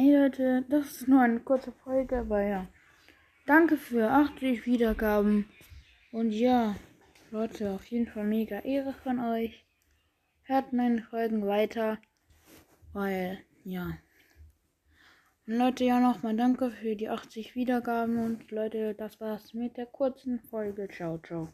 Hey Leute, das ist nur eine kurze Folge, aber ja. Danke für 80 Wiedergaben. Und ja, Leute, auf jeden Fall mega Ehre von euch. Hört meine Folgen weiter, weil, ja. Und Leute, ja nochmal danke für die 80 Wiedergaben und Leute, das war's mit der kurzen Folge. Ciao, ciao.